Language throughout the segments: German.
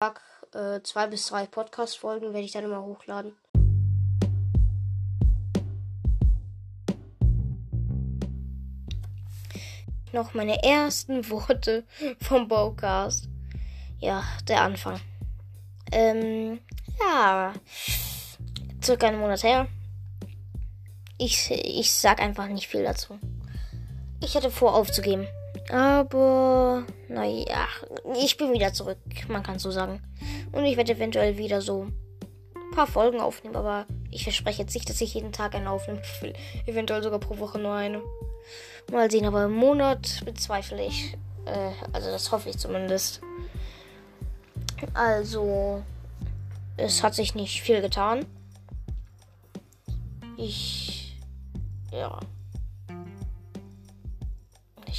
Tag äh, zwei bis drei Podcast-Folgen werde ich dann immer hochladen. Noch meine ersten Worte vom Bowcast. Ja, der Anfang. Ähm, ja, circa einen Monat her. Ich, ich sag einfach nicht viel dazu. Ich hätte vor aufzugeben. Aber, naja, ich bin wieder zurück, man kann so sagen. Und ich werde eventuell wieder so ein paar Folgen aufnehmen, aber ich verspreche jetzt nicht, dass ich jeden Tag eine aufnehme. Eventuell sogar pro Woche nur eine. Mal sehen, aber im Monat bezweifle ich. Äh, also das hoffe ich zumindest. Also, es hat sich nicht viel getan. Ich, ja.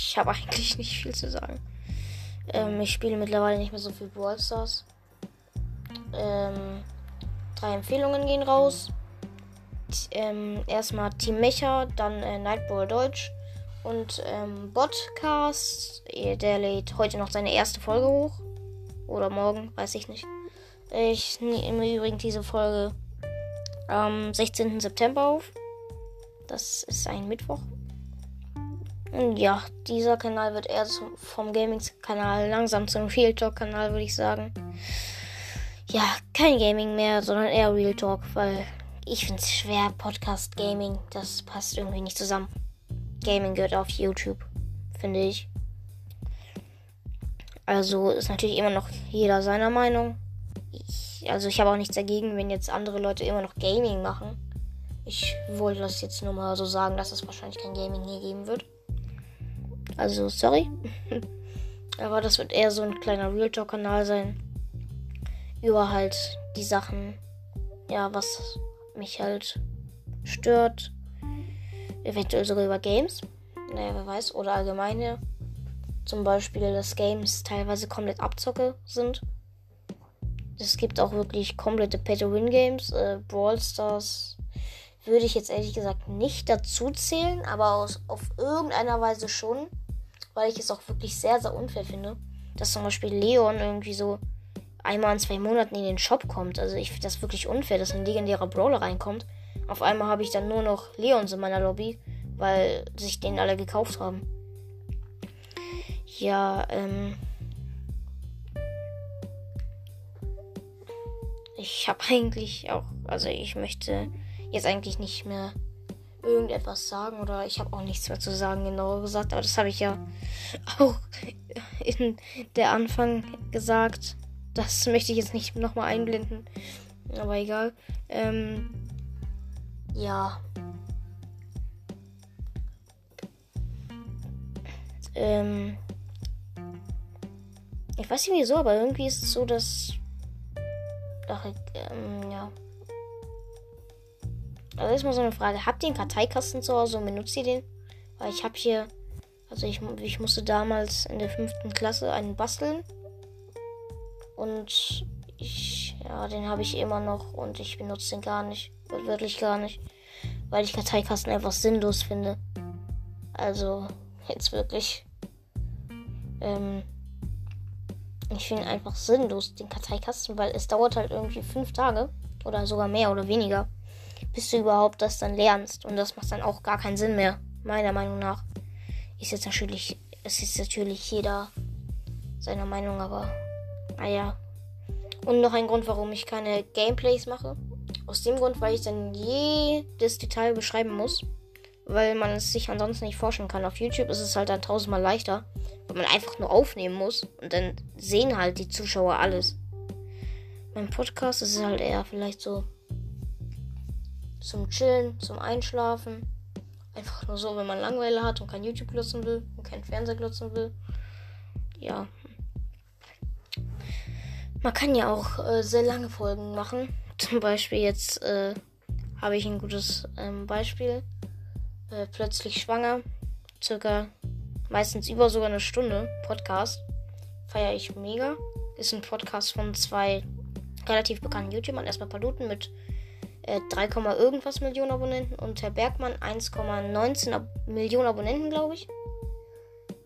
Ich habe eigentlich nicht viel zu sagen. Ähm, ich spiele mittlerweile nicht mehr so viel Brawl Stars. Ähm, drei Empfehlungen gehen raus. Ähm, erstmal Team Mecha, dann äh, Nightball Deutsch und ähm, Podcast. Der lädt heute noch seine erste Folge hoch. Oder morgen, weiß ich nicht. Ich nehme übrigens diese Folge am 16. September auf. Das ist ein Mittwoch. Ja, dieser Kanal wird eher vom Gaming-Kanal langsam zum Real Talk-Kanal, würde ich sagen. Ja, kein Gaming mehr, sondern eher Real Talk, weil ich finde es schwer, Podcast Gaming, das passt irgendwie nicht zusammen. Gaming gehört auf YouTube, finde ich. Also ist natürlich immer noch jeder seiner Meinung. Ich, also ich habe auch nichts dagegen, wenn jetzt andere Leute immer noch Gaming machen. Ich wollte das jetzt nur mal so sagen, dass es wahrscheinlich kein Gaming hier geben wird. Also, sorry. Aber das wird eher so ein kleiner Real Talk-Kanal sein. Über halt die Sachen, ja, was mich halt stört. Eventuell sogar über Games. Naja, wer weiß. Oder allgemeine. Zum Beispiel, dass Games teilweise komplett Abzocke sind. Es gibt auch wirklich komplette Pay-to-Win-Games. Äh, Brawl Stars würde ich jetzt ehrlich gesagt nicht dazu zählen, aber aus, auf irgendeiner Weise schon weil ich es auch wirklich sehr, sehr unfair finde, dass zum Beispiel Leon irgendwie so einmal in zwei Monaten in den Shop kommt. Also ich finde das wirklich unfair, dass ein legendärer Brawler reinkommt. Auf einmal habe ich dann nur noch Leons in meiner Lobby, weil sich den alle gekauft haben. Ja, ähm. Ich habe eigentlich auch, also ich möchte jetzt eigentlich nicht mehr irgendetwas sagen oder ich habe auch nichts mehr zu sagen, genauer gesagt. Aber das habe ich ja auch in der Anfang gesagt. Das möchte ich jetzt nicht nochmal einblenden. Aber egal. Ähm, ja. Ähm, ich weiß nicht wieso, aber irgendwie ist es so, dass. Ach, ähm, ja. Also ist mal so eine Frage. Habt ihr einen Karteikasten zu Hause und benutzt ihr den? Weil ich habe hier, also ich, ich musste damals in der fünften Klasse einen basteln. Und ich, ja, den habe ich immer noch und ich benutze den gar nicht. Wirklich gar nicht. Weil ich Karteikasten einfach sinnlos finde. Also, jetzt wirklich. Ähm, ich finde einfach sinnlos den Karteikasten, weil es dauert halt irgendwie fünf Tage. Oder sogar mehr oder weniger bis du überhaupt das dann lernst. Und das macht dann auch gar keinen Sinn mehr, meiner Meinung nach. Ist jetzt natürlich, es ist natürlich jeder seiner Meinung, aber naja. Und noch ein Grund, warum ich keine Gameplays mache. Aus dem Grund, weil ich dann jedes Detail beschreiben muss. Weil man es sich ansonsten nicht forschen kann. Auf YouTube ist es halt dann tausendmal leichter, weil man einfach nur aufnehmen muss. Und dann sehen halt die Zuschauer alles. Mein Podcast ist halt eher vielleicht so zum Chillen, zum Einschlafen. Einfach nur so, wenn man Langeweile hat und kein YouTube glotzen will und kein Fernseher glotzen will. Ja. Man kann ja auch äh, sehr lange Folgen machen. Zum Beispiel jetzt äh, habe ich ein gutes ähm, Beispiel. Äh, plötzlich schwanger. Circa meistens über sogar eine Stunde Podcast. Feiere ich mega. Ist ein Podcast von zwei relativ bekannten YouTubern. Erstmal Paluten mit 3, äh, irgendwas Millionen Abonnenten und Herr Bergmann 1,19 Ab Millionen Abonnenten, glaube ich.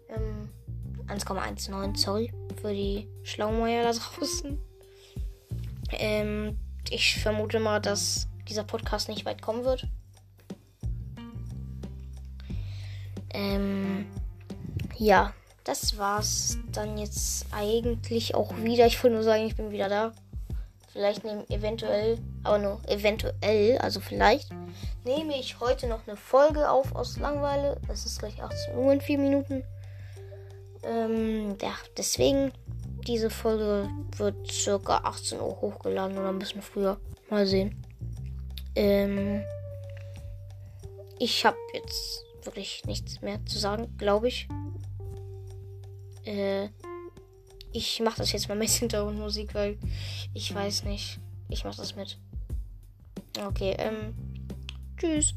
Ähm, 1,19, sorry, für die Schlaumeier da draußen. Ähm, ich vermute mal, dass dieser Podcast nicht weit kommen wird. Ähm, ja, das war's dann jetzt eigentlich auch wieder. Ich wollte nur sagen, ich bin wieder da. Vielleicht nehme eventuell, aber nur eventuell, also vielleicht nehme ich heute noch eine Folge auf aus Langweile. Es ist gleich 18 Uhr in 4 Minuten. Ähm, ja, deswegen, diese Folge wird circa 18 Uhr hochgeladen oder ein bisschen früher. Mal sehen. Ähm, ich habe jetzt wirklich nichts mehr zu sagen, glaube ich. Äh, ich mache das jetzt mal mit Hintergrundmusik, weil ich weiß nicht. Ich mache das mit. Okay, ähm, tschüss.